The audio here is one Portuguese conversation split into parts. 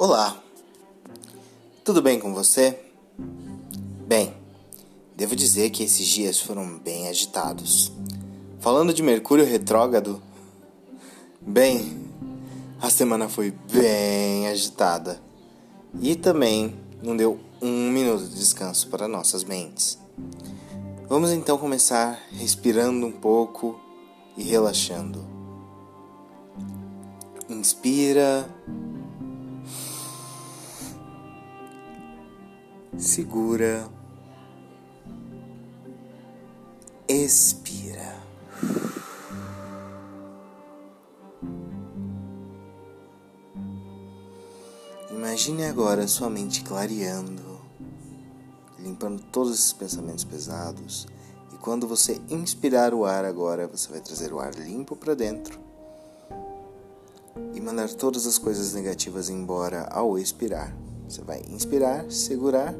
Olá, tudo bem com você? Bem, devo dizer que esses dias foram bem agitados. Falando de Mercúrio retrógrado, bem, a semana foi bem agitada e também não deu um minuto de descanso para nossas mentes. Vamos então começar respirando um pouco e relaxando. Inspira. Segura. Expira. Imagine agora sua mente clareando, limpando todos esses pensamentos pesados. E quando você inspirar o ar agora, você vai trazer o ar limpo para dentro e mandar todas as coisas negativas embora ao expirar. Você vai inspirar, segurar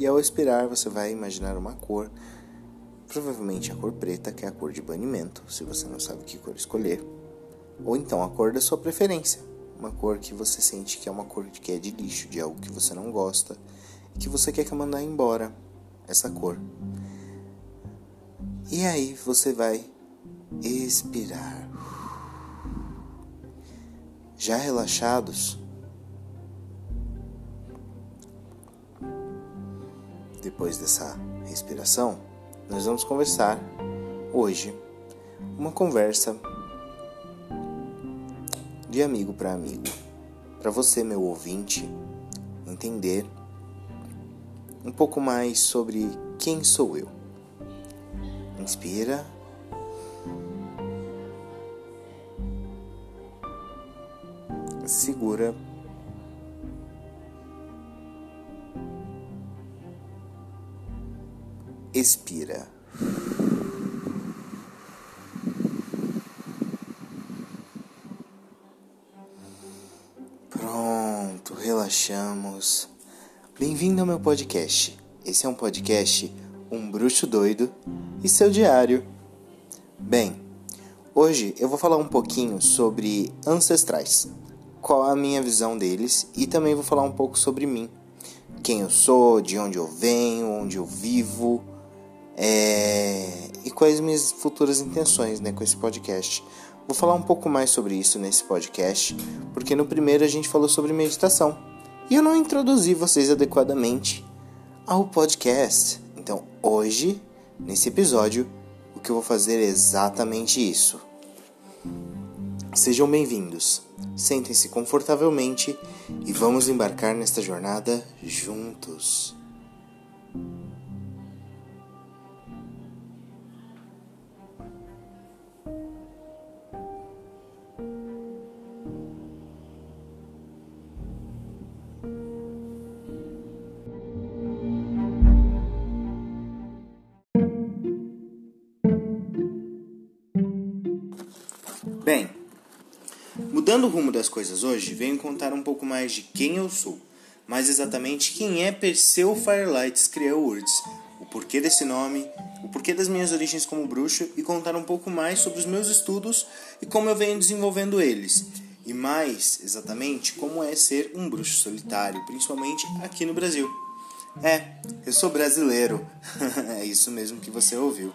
e ao expirar você vai imaginar uma cor, provavelmente a cor preta, que é a cor de banimento, se você não sabe que cor escolher, ou então a cor da sua preferência, uma cor que você sente que é uma cor que é de lixo, de algo que você não gosta, que você quer mandar embora essa cor. E aí você vai expirar. Já relaxados, depois dessa respiração, nós vamos conversar hoje uma conversa de amigo para amigo, para você, meu ouvinte, entender um pouco mais sobre quem sou eu. Inspira. Segura expira. Pronto, relaxamos. Bem-vindo ao meu podcast. Esse é um podcast Um Bruxo Doido e seu diário. Bem, hoje eu vou falar um pouquinho sobre ancestrais, qual a minha visão deles e também vou falar um pouco sobre mim, quem eu sou, de onde eu venho, onde eu vivo é, e quais minhas futuras intenções né, com esse podcast. Vou falar um pouco mais sobre isso nesse podcast, porque no primeiro a gente falou sobre meditação e eu não introduzi vocês adequadamente ao podcast. Então hoje, nesse episódio, o que eu vou fazer é exatamente isso. Sejam bem-vindos, sentem-se confortavelmente e vamos embarcar nesta jornada juntos. Coisas hoje, venho contar um pouco mais de quem eu sou, mais exatamente quem é Perseu Firelights Creawords, o porquê desse nome, o porquê das minhas origens como bruxo e contar um pouco mais sobre os meus estudos e como eu venho desenvolvendo eles. E mais exatamente como é ser um bruxo solitário, principalmente aqui no Brasil. É, eu sou brasileiro. é isso mesmo que você ouviu.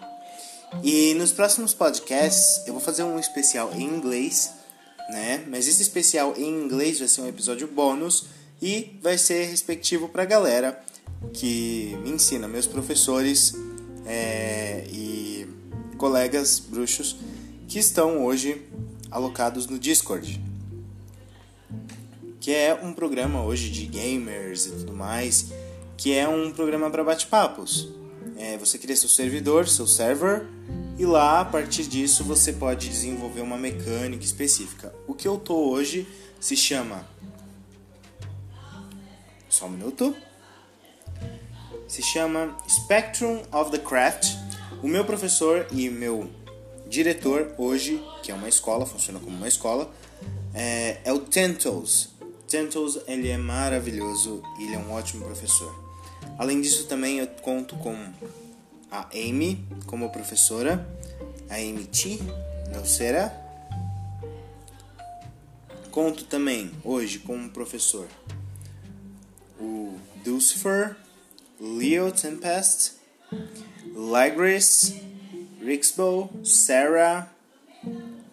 E nos próximos podcasts eu vou fazer um especial em inglês, né? Mas esse especial em inglês vai ser um episódio bônus e vai ser respectivo para a galera que me ensina, meus professores é, e colegas bruxos que estão hoje alocados no Discord, que é um programa hoje de gamers e tudo mais, que é um programa para bate-papos. É, você cria seu servidor, seu server, e lá a partir disso você pode desenvolver uma mecânica específica. O que eu tô hoje se chama. Só um minuto. Se chama Spectrum of the Craft. O meu professor e meu diretor hoje, que é uma escola, funciona como uma escola, é, é o Tentles. Tentles ele é maravilhoso e ele é um ótimo professor. Além disso, também eu conto com a Amy como professora, a Amy T. Nocera. Conto também hoje com o professor o Lucifer, Leo Tempest, Ligris, Rixbo, Sarah.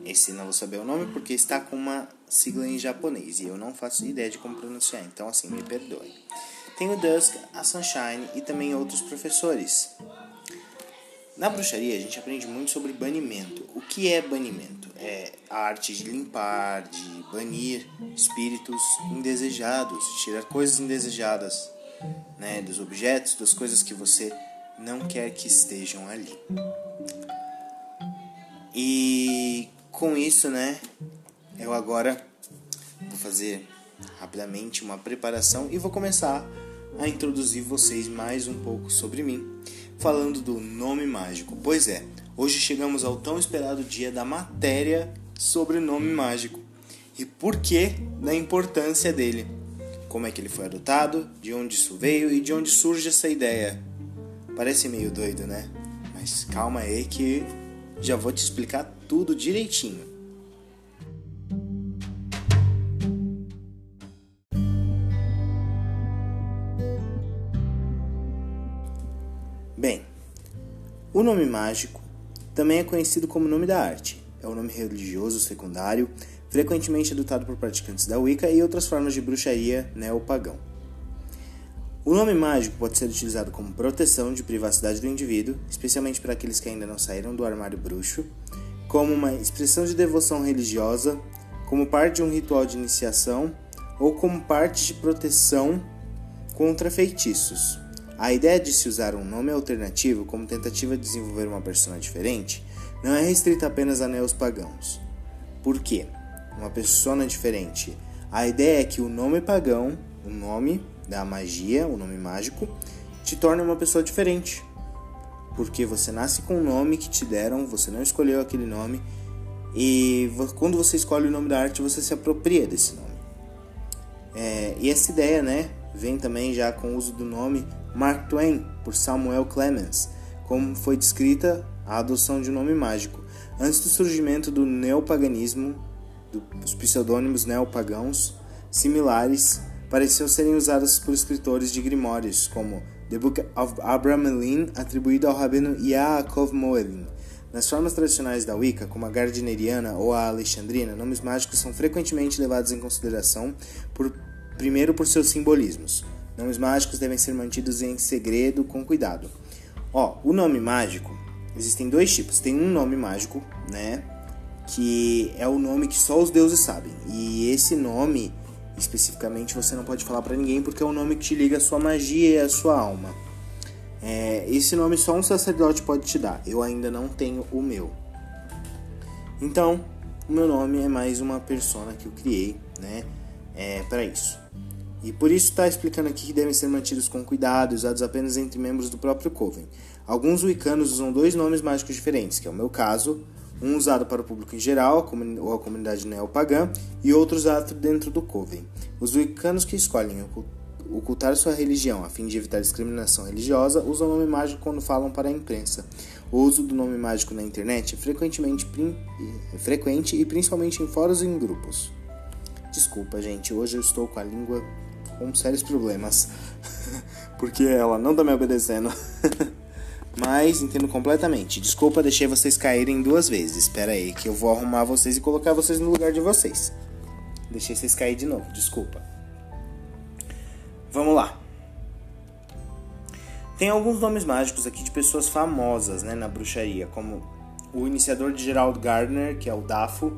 Esse não vou saber o nome porque está com uma sigla em japonês e eu não faço ideia de como pronunciar, então assim, me perdoe. Tem o Dusk, a Sunshine e também outros professores. Na bruxaria, a gente aprende muito sobre banimento. O que é banimento? É a arte de limpar, de banir espíritos indesejados, tirar coisas indesejadas né, dos objetos, das coisas que você não quer que estejam ali. E com isso, né, eu agora vou fazer rapidamente uma preparação e vou começar a introduzir vocês mais um pouco sobre mim falando do nome mágico. Pois é, hoje chegamos ao tão esperado dia da matéria sobre nome mágico e por que da importância dele. Como é que ele foi adotado, de onde isso veio e de onde surge essa ideia. Parece meio doido, né? Mas calma aí que já vou te explicar tudo direitinho. O nome mágico também é conhecido como nome da arte. É um nome religioso secundário, frequentemente adotado por praticantes da Wicca e outras formas de bruxaria neopagão. O nome mágico pode ser utilizado como proteção de privacidade do indivíduo, especialmente para aqueles que ainda não saíram do armário bruxo, como uma expressão de devoção religiosa, como parte de um ritual de iniciação ou como parte de proteção contra feitiços. A ideia de se usar um nome alternativo como tentativa de desenvolver uma persona diferente não é restrita apenas a neopagãos. Por quê? Uma persona diferente. A ideia é que o nome pagão, o nome da magia, o nome mágico, te torna uma pessoa diferente. Porque você nasce com um nome que te deram, você não escolheu aquele nome, e quando você escolhe o nome da arte, você se apropria desse nome. É, e essa ideia, né, vem também já com o uso do nome Mark Twain por Samuel Clemens, como foi descrita a adoção de um nome mágico. Antes do surgimento do neopaganismo, dos pseudônimos neopagãos similares pareciam serem usados por escritores de grimórios, como The Book of Abraham Elin, atribuído ao rabino Yaakov Moelin. Nas formas tradicionais da Wicca, como a Gardneriana ou a Alexandrina, nomes mágicos são frequentemente levados em consideração por primeiro por seus simbolismos. Nomes mágicos devem ser mantidos em segredo com cuidado. Ó, o nome mágico, existem dois tipos. Tem um nome mágico, né, que é o nome que só os deuses sabem. E esse nome especificamente você não pode falar para ninguém porque é o nome que te liga a sua magia e a sua alma. É, esse nome só um sacerdote pode te dar. Eu ainda não tenho o meu. Então, o meu nome é mais uma persona que eu criei, né, é, para isso. E por isso está explicando aqui que devem ser mantidos com cuidado, usados apenas entre membros do próprio Coven. Alguns wiccanos usam dois nomes mágicos diferentes, que é o meu caso, um usado para o público em geral, ou a comunidade neopagã, e outro usado dentro do Coven. Os wiccanos que escolhem ocultar sua religião a fim de evitar discriminação religiosa usam o nome mágico quando falam para a imprensa. O uso do nome mágico na internet é frequentemente é frequente e principalmente em fóruns e em grupos. Desculpa, gente, hoje eu estou com a língua com sérios problemas, porque ela não tá me obedecendo. Mas entendo completamente. Desculpa, deixei vocês caírem duas vezes. Espera aí, que eu vou arrumar vocês e colocar vocês no lugar de vocês. Deixei vocês cair de novo, desculpa. Vamos lá. Tem alguns nomes mágicos aqui de pessoas famosas né, na bruxaria, como o iniciador de Gerald Gardner, que é o Dafo,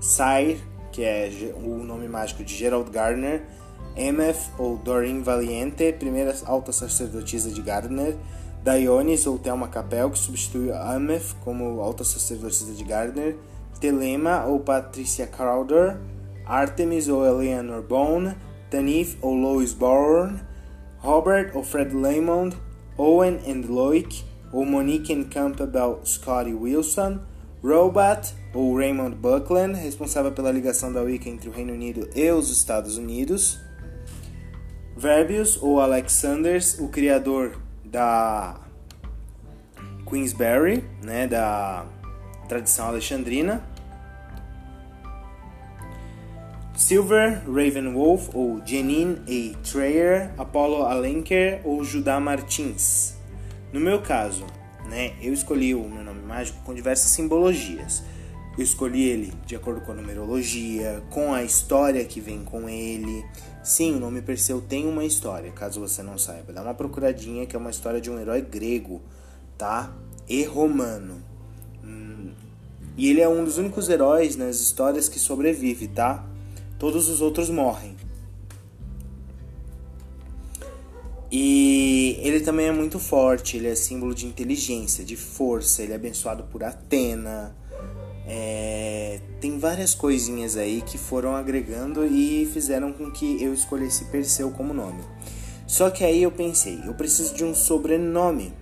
Sire, que é o nome mágico de Gerald Gardner, Emeth ou Doreen Valiente, primeira alta sacerdotisa de Gardner, Dionis ou Thelma Capel, que substitui Emeth como alta sacerdotisa de Gardner, Telema ou Patricia Crowder, Artemis ou Eleanor Bone, Tanith ou Lois Bourne, Robert ou Fred Lamond, Owen and Loic ou Monique and Campbell Scotty Wilson, Robat ou Raymond Buckland, responsável pela ligação da Wicca entre o Reino Unido e os Estados Unidos, Verbius ou Alexanders, o criador da Queensberry, né, da tradição alexandrina. Silver Ravenwolf ou Janine A. Treyer, Apollo Alenker ou Judá Martins. No meu caso, né, eu escolhi o meu nome mágico com diversas simbologias. Eu escolhi ele de acordo com a numerologia, com a história que vem com ele. Sim, o nome Perseu tem uma história, caso você não saiba. Dá uma procuradinha que é uma história de um herói grego, tá? E romano. Hum, e ele é um dos únicos heróis nas histórias que sobrevive, tá? Todos os outros morrem. E ele também é muito forte, ele é símbolo de inteligência, de força, ele é abençoado por Atena. É, tem várias coisinhas aí que foram agregando e fizeram com que eu escolhesse Perseu como nome. Só que aí eu pensei, eu preciso de um sobrenome.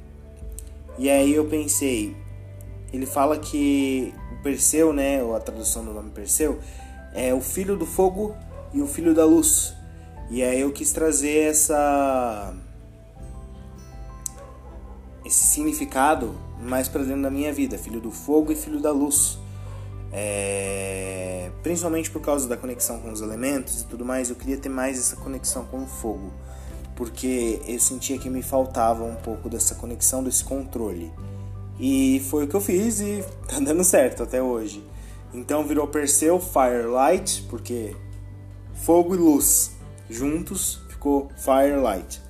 E aí eu pensei, ele fala que o Perseu, né, ou a tradução do nome Perseu, é o filho do fogo e o filho da luz. E aí eu quis trazer essa esse significado mais para dentro da minha vida, filho do fogo e filho da luz. É... principalmente por causa da conexão com os elementos e tudo mais, eu queria ter mais essa conexão com o fogo, porque eu sentia que me faltava um pouco dessa conexão, desse controle. E foi o que eu fiz e tá dando certo até hoje. Então virou Perseu Firelight, porque fogo e luz juntos ficou Firelight.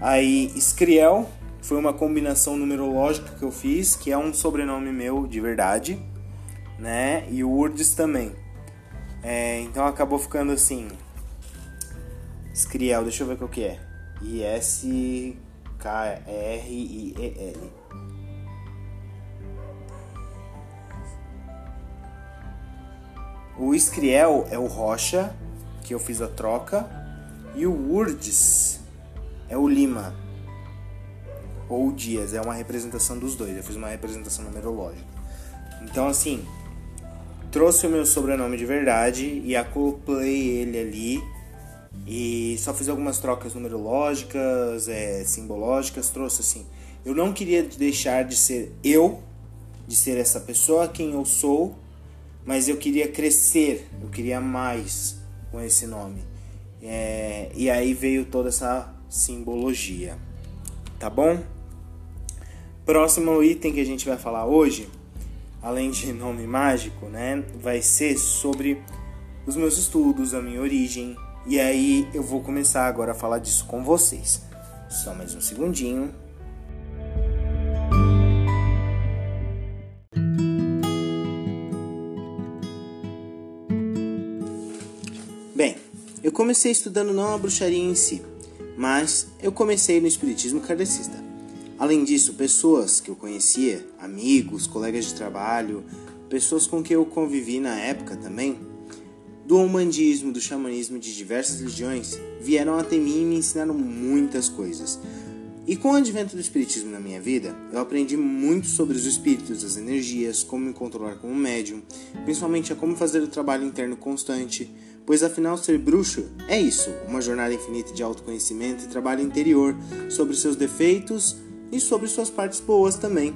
Aí Skriel foi uma combinação numerológica que eu fiz, que é um sobrenome meu de verdade, né? E o Urdes também. É, então acabou ficando assim. Skriel, deixa eu ver qual que é. I-S-K-R-I-E-L. O Skriel é o Rocha, que eu fiz a troca, e o Urdes é o Lima, ou o Dias, é uma representação dos dois, eu fiz uma representação numerológica. Então, assim, trouxe o meu sobrenome de verdade e acoplei ele ali e só fiz algumas trocas numerológicas, é, simbológicas, trouxe assim. Eu não queria deixar de ser eu, de ser essa pessoa quem eu sou, mas eu queria crescer, eu queria mais com esse nome. É, e aí veio toda essa simbologia, tá bom? Próximo item que a gente vai falar hoje, além de nome mágico, né, vai ser sobre os meus estudos, a minha origem. E aí eu vou começar agora a falar disso com vocês. Só mais um segundinho. Eu comecei estudando não a bruxaria em si, mas eu comecei no espiritismo kardecista. Além disso, pessoas que eu conhecia, amigos, colegas de trabalho, pessoas com quem eu convivi na época também, do umbandismo, do xamanismo de diversas religiões, vieram até mim e me ensinaram muitas coisas. E com o advento do espiritismo na minha vida, eu aprendi muito sobre os espíritos, as energias, como me controlar como médium, principalmente a como fazer o trabalho interno constante, pois afinal ser bruxo é isso, uma jornada infinita de autoconhecimento e trabalho interior sobre seus defeitos e sobre suas partes boas também.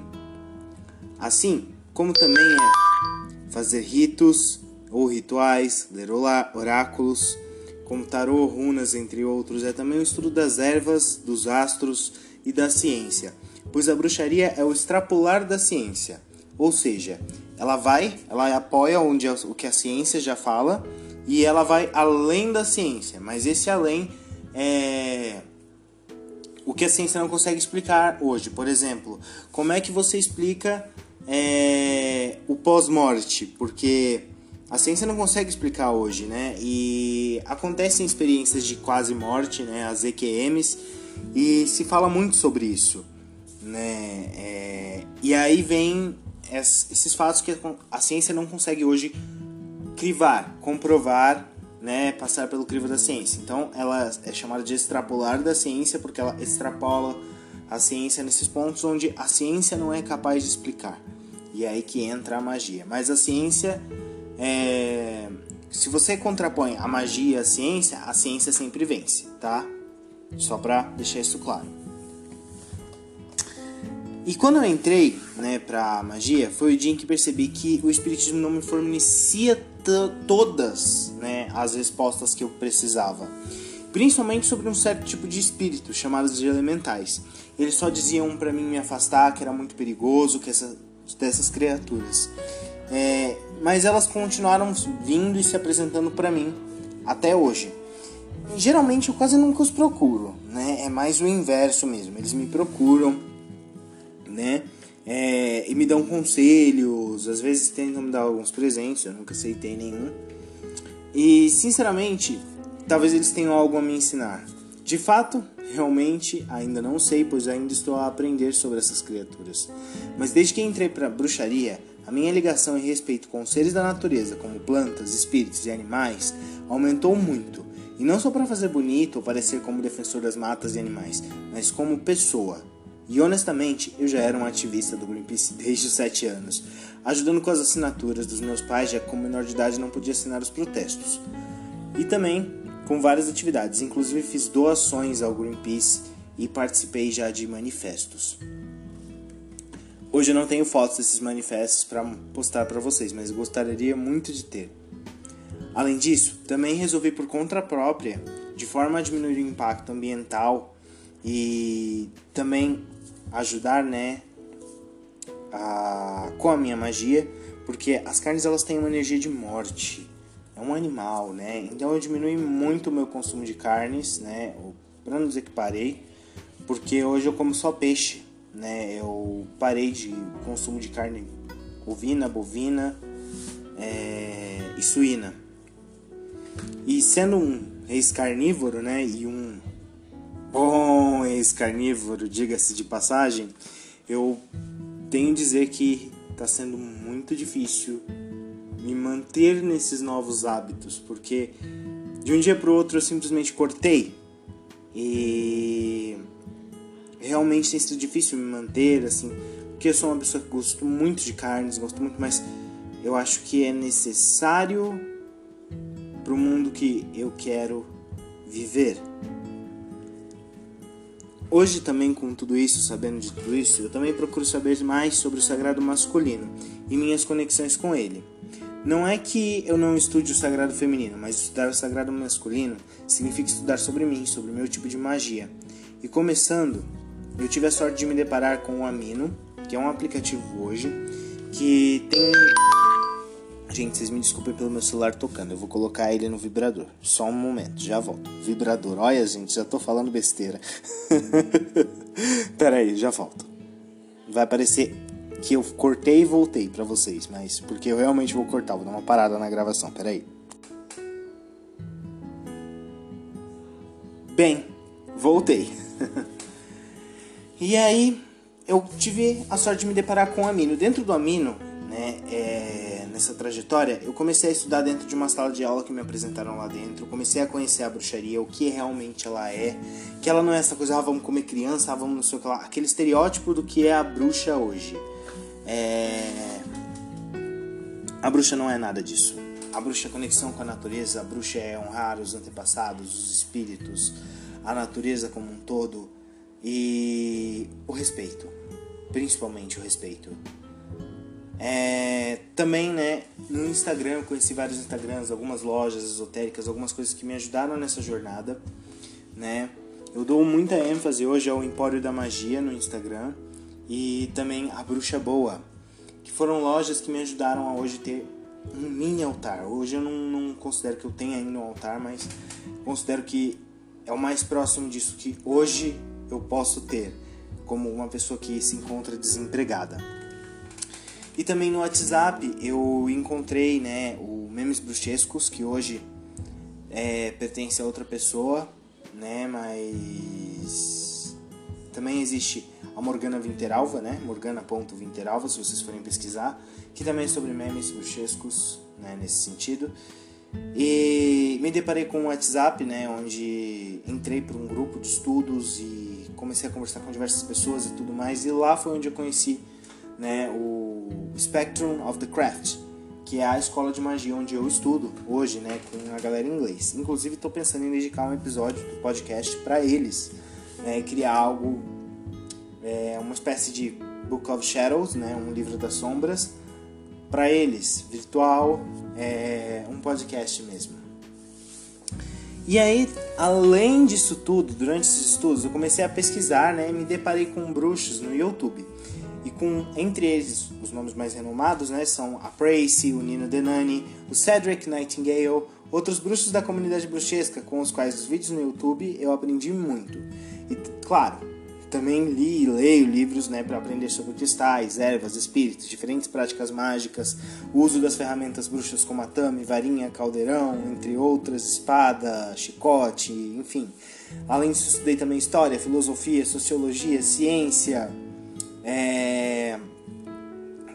Assim como também é fazer ritos ou rituais, ler oráculos, como tarô, runas, entre outros, é também o estudo das ervas, dos astros e da ciência, pois a bruxaria é o extrapolar da ciência, ou seja, ela vai, ela apoia onde o que a ciência já fala e ela vai além da ciência, mas esse além é o que a ciência não consegue explicar hoje. Por exemplo, como é que você explica é, o pós-morte? Porque a ciência não consegue explicar hoje, né? E acontecem experiências de quase morte, né? As EQMs, e se fala muito sobre isso, né? É, e aí vem esses fatos que a ciência não consegue hoje crivar, comprovar, né, passar pelo crivo da ciência. Então, ela é chamada de extrapolar da ciência porque ela extrapola a ciência nesses pontos onde a ciência não é capaz de explicar. E é aí que entra a magia. Mas a ciência é... se você contrapõe a magia à ciência, a ciência sempre vence, tá? Só para deixar isso claro. E quando eu entrei, né, pra magia, foi o dia em que percebi que o espiritismo não me fornecia todas, né, as respostas que eu precisava. Principalmente sobre um certo tipo de espírito, chamados de elementais. Eles só diziam para mim me afastar, que era muito perigoso, que essa, dessas criaturas. É, mas elas continuaram vindo e se apresentando para mim até hoje. Geralmente eu quase nunca os procuro, né? É mais o inverso mesmo. Eles me procuram, né? É, e me dão conselhos, às vezes tentam me dar alguns presentes, eu nunca aceitei nenhum. E sinceramente, talvez eles tenham algo a me ensinar. De fato, realmente ainda não sei, pois ainda estou a aprender sobre essas criaturas. Mas desde que entrei para bruxaria, a minha ligação e respeito com os seres da natureza, como plantas, espíritos e animais, aumentou muito. E não só para fazer bonito ou parecer como defensor das matas e animais, mas como pessoa. E honestamente, eu já era um ativista do Greenpeace desde os 7 anos, ajudando com as assinaturas dos meus pais, já que como menor de idade não podia assinar os protestos. E também com várias atividades, inclusive fiz doações ao Greenpeace e participei já de manifestos. Hoje eu não tenho fotos desses manifestos para postar para vocês, mas gostaria muito de ter. Além disso, também resolvi por conta própria, de forma a diminuir o impacto ambiental e também ajudar, né, a, com a minha magia, porque as carnes elas têm uma energia de morte. É um animal, né? Então eu diminui muito o meu consumo de carnes, né? Para não dizer que parei, porque hoje eu como só peixe né? Eu parei de consumo de carne ovina, bovina é, e suína. E sendo um ex-carnívoro, né? E um bom ex-carnívoro, diga-se de passagem, eu tenho a dizer que está sendo muito difícil me manter nesses novos hábitos, porque de um dia para o outro eu simplesmente cortei e realmente tem sido difícil me manter, assim, porque eu sou uma pessoa que gosto muito de carnes, gosto muito, mas eu acho que é necessário para o mundo que eu quero viver. Hoje também com tudo isso, sabendo de tudo isso, eu também procuro saber mais sobre o sagrado masculino e minhas conexões com ele. Não é que eu não estude o sagrado feminino, mas estudar o sagrado masculino significa estudar sobre mim, sobre o meu tipo de magia. E começando eu tive a sorte de me deparar com o Amino, que é um aplicativo hoje que tem. Gente, vocês me desculpem pelo meu celular tocando, eu vou colocar ele no vibrador. Só um momento, já volto. Vibrador, olha gente, já tô falando besteira. Pera aí, já volto. Vai parecer que eu cortei e voltei para vocês, mas porque eu realmente vou cortar, vou dar uma parada na gravação, pera aí. Bem, voltei. E aí eu tive a sorte de me deparar com o Amino. Dentro do Amino, né, é, nessa trajetória, eu comecei a estudar dentro de uma sala de aula que me apresentaram lá dentro. comecei a conhecer a bruxaria, o que realmente ela é. Que ela não é essa coisa, ah, vamos comer criança, ah, vamos não sei o que lá. Aquele estereótipo do que é a bruxa hoje. É... A bruxa não é nada disso. A bruxa é conexão com a natureza, a bruxa é honrar os antepassados, os espíritos, a natureza como um todo e o respeito, principalmente o respeito. É, também, né, no Instagram eu conheci vários Instagrams, algumas lojas esotéricas, algumas coisas que me ajudaram nessa jornada, né? Eu dou muita ênfase hoje ao Empório da Magia no Instagram e também a Bruxa Boa, que foram lojas que me ajudaram a hoje ter um mini altar. Hoje eu não, não considero que eu tenha ainda um altar, mas considero que é o mais próximo disso que hoje eu posso ter como uma pessoa que se encontra desempregada. E também no WhatsApp eu encontrei né, o Memes Bruxescos, que hoje é, pertence a outra pessoa, né, mas também existe a Morgana Vinteralva, né, morgana.vinteralva, se vocês forem pesquisar, que também é sobre memes bruxescos, né, nesse sentido. E me deparei com o WhatsApp, né, onde entrei para um grupo de estudos e comecei a conversar com diversas pessoas e tudo mais, e lá foi onde eu conheci né, o Spectrum of the Craft, que é a escola de magia onde eu estudo hoje, né, com a galera em inglês. Inclusive, estou pensando em dedicar um episódio do podcast para eles, né, criar algo, é, uma espécie de Book of Shadows, né, um livro das sombras, para eles, virtual, é um podcast mesmo. E aí, além disso tudo, durante esses estudos, eu comecei a pesquisar, né, e me deparei com bruxos no YouTube. E com, entre eles, os nomes mais renomados, né, são a Pracy, o Nino Denani, o Cedric Nightingale, outros bruxos da comunidade bruxesca com os quais os vídeos no YouTube eu aprendi muito. E, claro, também li e leio livros né, para aprender sobre cristais, ervas, espíritos, diferentes práticas mágicas, o uso das ferramentas bruxas como atame, varinha, caldeirão, entre outras, espada, chicote, enfim. Além disso, estudei também história, filosofia, sociologia, ciência. É...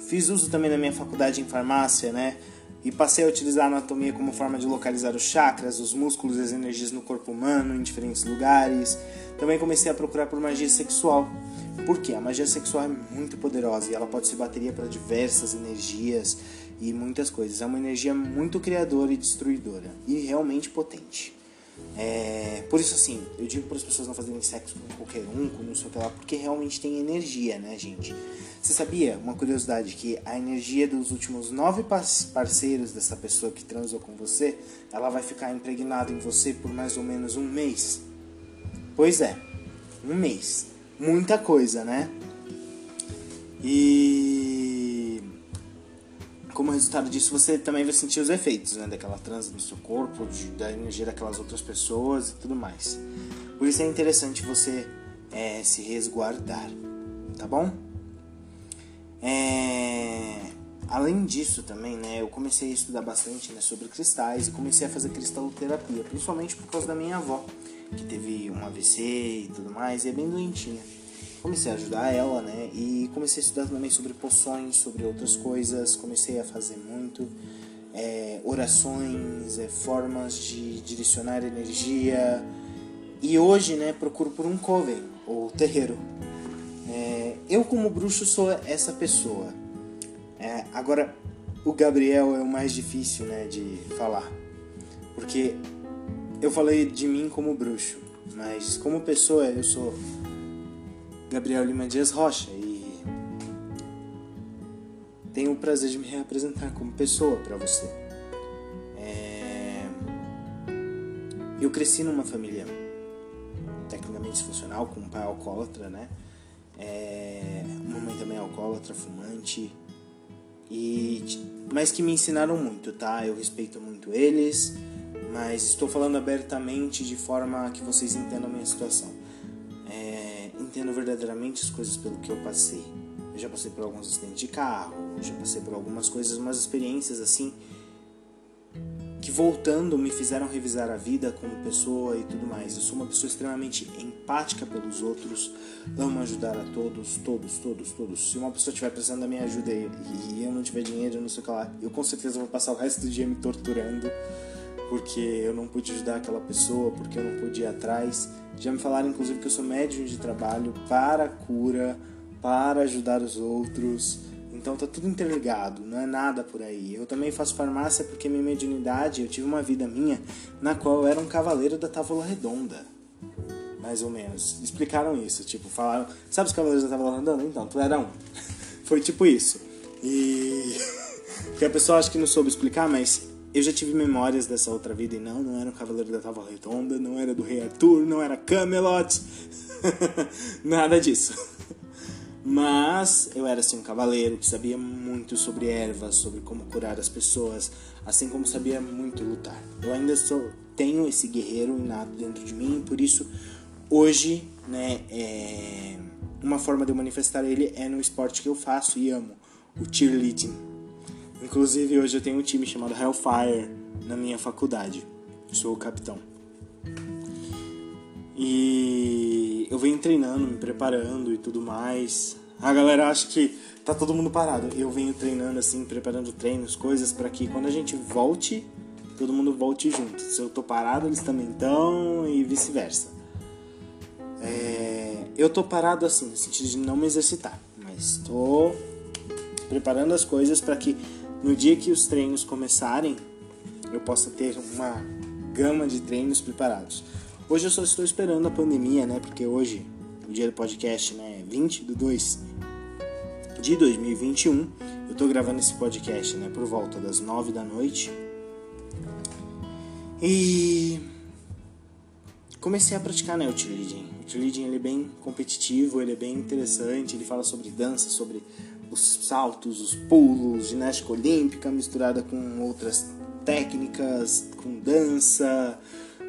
Fiz uso também na minha faculdade em farmácia, né? e passei a utilizar a anatomia como forma de localizar os chakras, os músculos e as energias no corpo humano em diferentes lugares. Também comecei a procurar por magia sexual. Porque a magia sexual é muito poderosa e ela pode ser bateria para diversas energias e muitas coisas. É uma energia muito criadora e destruidora e realmente potente. É, por isso, assim, eu digo para as pessoas não fazerem sexo com qualquer um, com não sei o que lá, porque realmente tem energia, né, gente? Você sabia, uma curiosidade, que a energia dos últimos nove parceiros dessa pessoa que transou com você, ela vai ficar impregnada em você por mais ou menos um mês? Pois é, um mês. Muita coisa, né? E como resultado disso, você também vai sentir os efeitos né, daquela transa no seu corpo, de, da energia daquelas outras pessoas e tudo mais. Por isso é interessante você é, se resguardar, tá bom? É... Além disso também, né, eu comecei a estudar bastante né, sobre cristais e comecei a fazer cristaloterapia, principalmente por causa da minha avó, que teve um AVC e tudo mais, e é bem doentinha comecei a ajudar ela, né? E comecei a estudar também sobre poções, sobre outras coisas. Comecei a fazer muito é, orações, é, formas de direcionar energia. E hoje, né, procuro por um coven ou terreiro. É, eu como bruxo sou essa pessoa. É, agora, o Gabriel é o mais difícil, né, de falar, porque eu falei de mim como bruxo, mas como pessoa eu sou Gabriel Lima Dias Rocha e tenho o prazer de me reapresentar como pessoa para você. É... Eu cresci numa família tecnicamente disfuncional, com um pai alcoólatra, né? É... Mamãe também é alcoólatra, fumante. E... Mas que me ensinaram muito, tá? Eu respeito muito eles, mas estou falando abertamente de forma que vocês entendam a minha situação entendo verdadeiramente as coisas pelo que eu passei. Eu já passei por alguns acidentes de carro, já passei por algumas coisas, umas experiências assim que voltando me fizeram revisar a vida como pessoa e tudo mais. Eu sou uma pessoa extremamente empática pelos outros, amo ajudar a todos, todos, todos, todos. Se uma pessoa estiver precisando da minha ajuda e, eu não tiver dinheiro, não sei o que lá, eu com certeza vou passar o resto do dia me torturando porque eu não pude ajudar aquela pessoa, porque eu não pude ir atrás. Já me falaram, inclusive, que eu sou médium de trabalho para cura, para ajudar os outros. Então tá tudo interligado, não é nada por aí. Eu também faço farmácia porque minha mediunidade, eu tive uma vida minha na qual eu era um cavaleiro da Távola Redonda. Mais ou menos. Explicaram isso, tipo, falaram, sabe os cavaleiros da Távola Redonda? Então, tu era um. Foi tipo isso. E que a pessoa acha que não soube explicar, mas eu já tive memórias dessa outra vida e não, não era o Cavaleiro da Távola Redonda, não era do Rei Arthur, não era Camelot, nada disso. Mas eu era assim um cavaleiro que sabia muito sobre ervas, sobre como curar as pessoas, assim como sabia muito lutar. Eu ainda sou, tenho esse guerreiro inato dentro de mim, por isso hoje, né, é, uma forma de eu manifestar ele é no esporte que eu faço e amo, o cheerleading Inclusive, hoje eu tenho um time chamado Hellfire na minha faculdade. Sou o capitão. E eu venho treinando, me preparando e tudo mais. A galera acha que tá todo mundo parado. Eu venho treinando assim, preparando treinos, coisas para que quando a gente volte, todo mundo volte junto. Se eu tô parado, eles também estão e vice-versa. É... Eu tô parado assim, no sentido de não me exercitar, mas tô preparando as coisas para que no dia que os treinos começarem, eu possa ter uma gama de treinos preparados. Hoje eu só estou esperando a pandemia, né? Porque hoje, o dia do podcast, né? 20 do 2. de 2021. Eu tô gravando esse podcast, né, por volta das 9 da noite. E comecei a praticar né, o cheerleading. O cheerleading ele é bem competitivo, ele é bem interessante, ele fala sobre dança, sobre os saltos, os pulos, ginástica olímpica misturada com outras técnicas, com dança,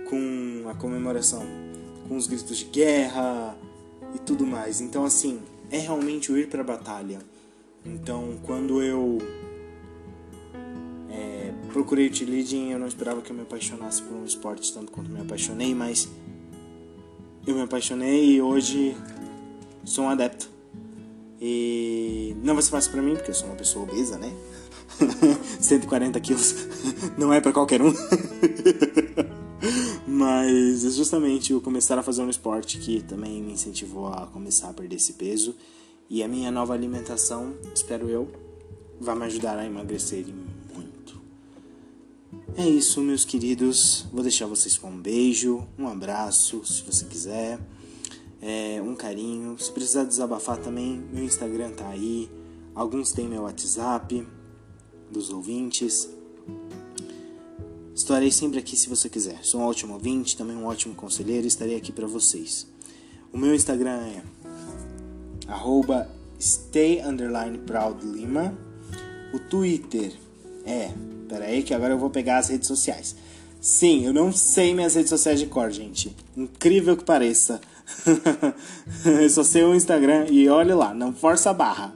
com a comemoração, com os gritos de guerra e tudo mais. Então, assim, é realmente o ir para a batalha. Então, quando eu é, procurei o cheerleading, eu não esperava que eu me apaixonasse por um esporte tanto quanto me apaixonei, mas eu me apaixonei e hoje sou um adepto. E não vai ser fácil para mim, porque eu sou uma pessoa obesa, né? 140 quilos não é para qualquer um. Mas é justamente o começar a fazer um esporte que também me incentivou a começar a perder esse peso. E a minha nova alimentação, espero eu, vai me ajudar a emagrecer muito. É isso, meus queridos. Vou deixar vocês com um beijo, um abraço, se você quiser é, um carinho. Se precisar desabafar também, meu Instagram tá aí. Alguns têm meu WhatsApp dos ouvintes. Estarei sempre aqui se você quiser. Sou um ótimo ouvinte, também um ótimo conselheiro. Estarei aqui para vocês. O meu Instagram é stay_proudlima. O Twitter é... Pera aí que agora eu vou pegar as redes sociais. Sim, eu não sei minhas redes sociais de cor, gente. Incrível que pareça. eu só sei o Instagram e olhe lá, não força a barra.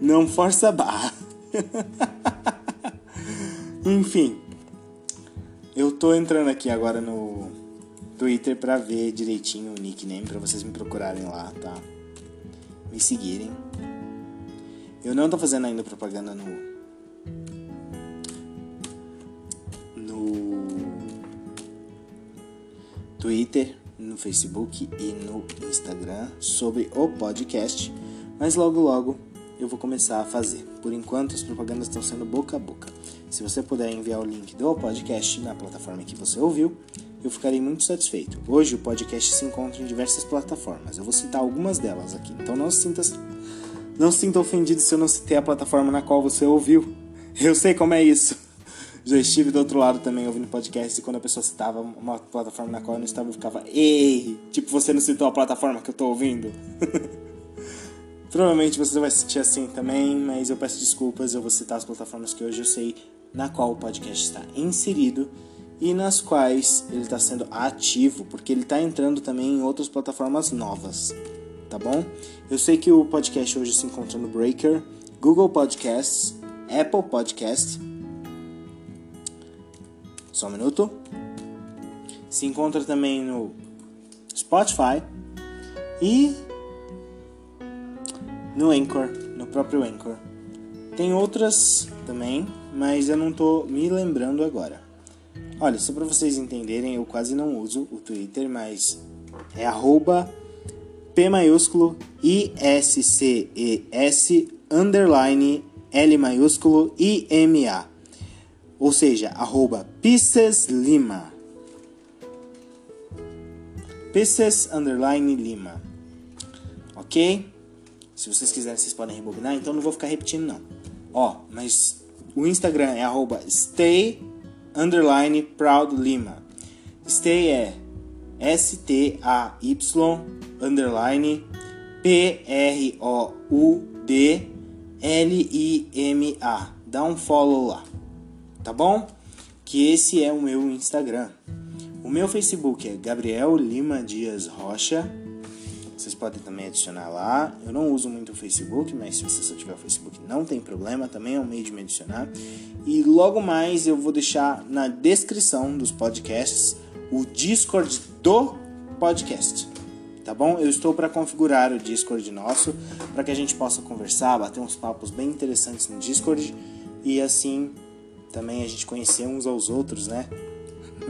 Não força a barra. Enfim, eu tô entrando aqui agora no Twitter pra ver direitinho o nickname, pra vocês me procurarem lá, tá? Me seguirem. Eu não tô fazendo ainda propaganda no Twitter, no Facebook e no Instagram sobre o podcast, mas logo logo eu vou começar a fazer. Por enquanto as propagandas estão sendo boca a boca. Se você puder enviar o link do podcast na plataforma que você ouviu, eu ficarei muito satisfeito. Hoje o podcast se encontra em diversas plataformas. Eu vou citar algumas delas aqui. Então não se sinta não se sinta ofendido se eu não citei a plataforma na qual você ouviu. Eu sei como é isso. Já estive do outro lado também ouvindo podcast e quando a pessoa citava uma plataforma na qual eu não estava, eu ficava, ei, tipo, você não citou a plataforma que eu tô ouvindo. Provavelmente você vai sentir assim também, mas eu peço desculpas, eu vou citar as plataformas que hoje eu sei na qual o podcast está inserido e nas quais ele está sendo ativo, porque ele está entrando também em outras plataformas novas, tá bom? Eu sei que o podcast hoje se encontra no Breaker, Google Podcasts, Apple Podcasts só um minuto. Se encontra também no Spotify e no Anchor, no próprio Anchor. Tem outras também, mas eu não tô me lembrando agora. Olha, só para vocês entenderem, eu quase não uso o Twitter, mas é arroba P maiúsculo I S C E S underline L maiúsculo I M A ou seja, arroba Pisces Lima. Pisces underline Lima. Ok? Se vocês quiserem, vocês podem rebobinar, então não vou ficar repetindo não. Ó, mas o Instagram é arroba stay underline proud Lima. Stay é S-T-A-Y underline P-R-O-U-D L-I-M-A. Dá um follow lá tá bom? Que esse é o meu Instagram. O meu Facebook é Gabriel Lima Dias Rocha. Vocês podem também adicionar lá. Eu não uso muito o Facebook, mas se você só tiver o Facebook não tem problema, também é um meio de me adicionar. E logo mais eu vou deixar na descrição dos podcasts o Discord do podcast. Tá bom? Eu estou para configurar o Discord nosso para que a gente possa conversar, bater uns papos bem interessantes no Discord e assim também a gente conhecer uns aos outros, né?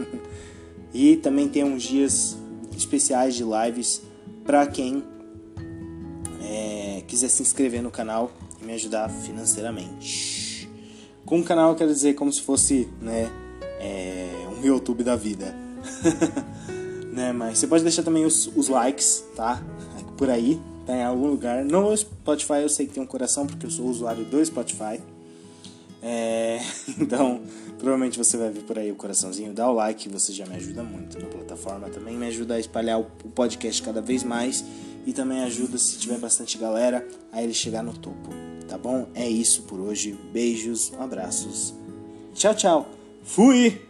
e também tem uns dias especiais de lives para quem é, quiser se inscrever no canal e me ajudar financeiramente. Com o canal eu quero dizer como se fosse, né, é, um YouTube da vida. né, mas você pode deixar também os, os likes, tá? Por aí, tá em algum lugar. No Spotify eu sei que tem um coração, porque eu sou usuário do Spotify. É, então, provavelmente você vai ver por aí o coraçãozinho. Dá o like, você já me ajuda muito na plataforma. Também me ajuda a espalhar o podcast cada vez mais. E também ajuda, se tiver bastante galera, a ele chegar no topo. Tá bom? É isso por hoje. Beijos, abraços. Tchau, tchau. Fui!